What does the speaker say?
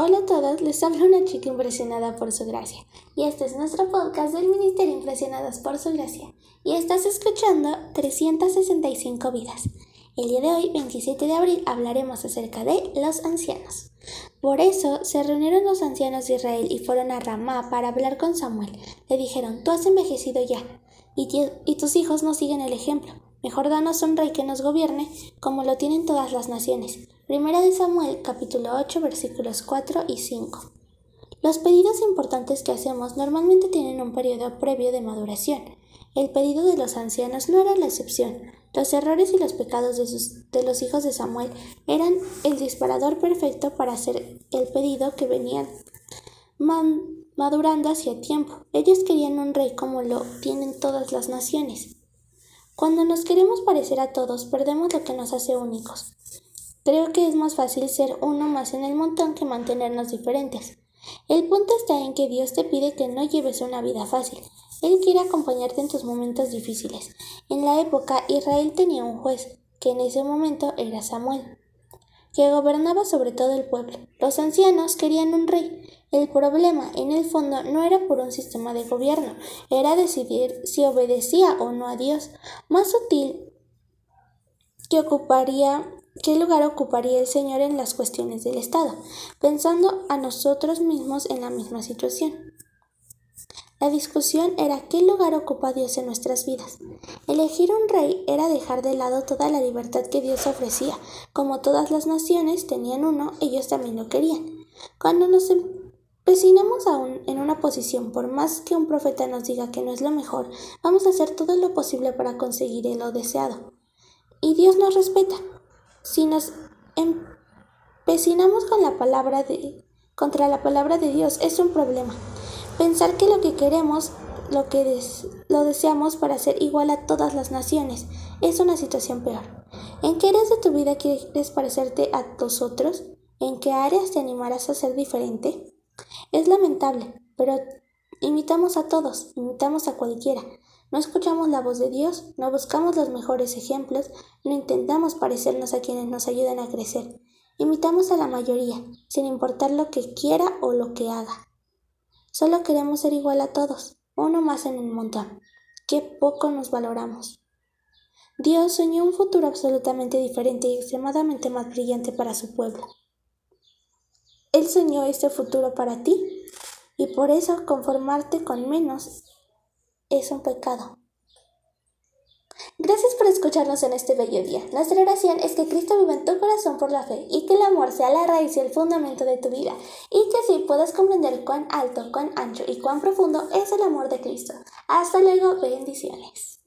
Hola a todos, les habla una chica impresionada por su gracia. Y este es nuestro podcast del Ministerio Impresionadas por su gracia. Y estás escuchando 365 vidas. El día de hoy, 27 de abril, hablaremos acerca de los ancianos. Por eso se reunieron los ancianos de Israel y fueron a Ramá para hablar con Samuel. Le dijeron, tú has envejecido ya, y, y tus hijos no siguen el ejemplo. Mejor danos un rey que nos gobierne, como lo tienen todas las naciones. Primera de Samuel, capítulo 8, versículos 4 y 5. Los pedidos importantes que hacemos normalmente tienen un periodo previo de maduración. El pedido de los ancianos no era la excepción. Los errores y los pecados de, de los hijos de Samuel eran el disparador perfecto para hacer el pedido que venían madurando hacia tiempo. Ellos querían un rey como lo tienen todas las naciones. Cuando nos queremos parecer a todos, perdemos lo que nos hace únicos. Creo que es más fácil ser uno más en el montón que mantenernos diferentes. El punto está en que Dios te pide que no lleves una vida fácil. Él quiere acompañarte en tus momentos difíciles. En la época, Israel tenía un juez, que en ese momento era Samuel, que gobernaba sobre todo el pueblo. Los ancianos querían un rey. El problema, en el fondo, no era por un sistema de gobierno, era decidir si obedecía o no a Dios. Más sutil que ocuparía ¿Qué lugar ocuparía el Señor en las cuestiones del Estado? Pensando a nosotros mismos en la misma situación. La discusión era qué lugar ocupa Dios en nuestras vidas. Elegir un rey era dejar de lado toda la libertad que Dios ofrecía. Como todas las naciones tenían uno, ellos también lo querían. Cuando nos empecinamos aún en una posición, por más que un profeta nos diga que no es lo mejor, vamos a hacer todo lo posible para conseguir lo deseado. Y Dios nos respeta. Si nos empecinamos con la palabra de, contra la palabra de Dios es un problema. Pensar que lo que queremos, lo que lo deseamos para ser igual a todas las naciones, es una situación peor. ¿En qué áreas de tu vida quieres parecerte a los otros? ¿En qué áreas te animarás a ser diferente? Es lamentable, pero imitamos a todos, imitamos a cualquiera. No escuchamos la voz de Dios, no buscamos los mejores ejemplos, no intentamos parecernos a quienes nos ayudan a crecer. Imitamos a la mayoría, sin importar lo que quiera o lo que haga. Solo queremos ser igual a todos, uno más en el montón. Qué poco nos valoramos. Dios soñó un futuro absolutamente diferente y extremadamente más brillante para su pueblo. Él soñó este futuro para ti y por eso conformarte con menos es un pecado. Gracias por escucharnos en este bello día. Nuestra oración es que Cristo viva en tu corazón por la fe y que el amor sea la raíz y el fundamento de tu vida y que así puedas comprender cuán alto, cuán ancho y cuán profundo es el amor de Cristo. Hasta luego, bendiciones.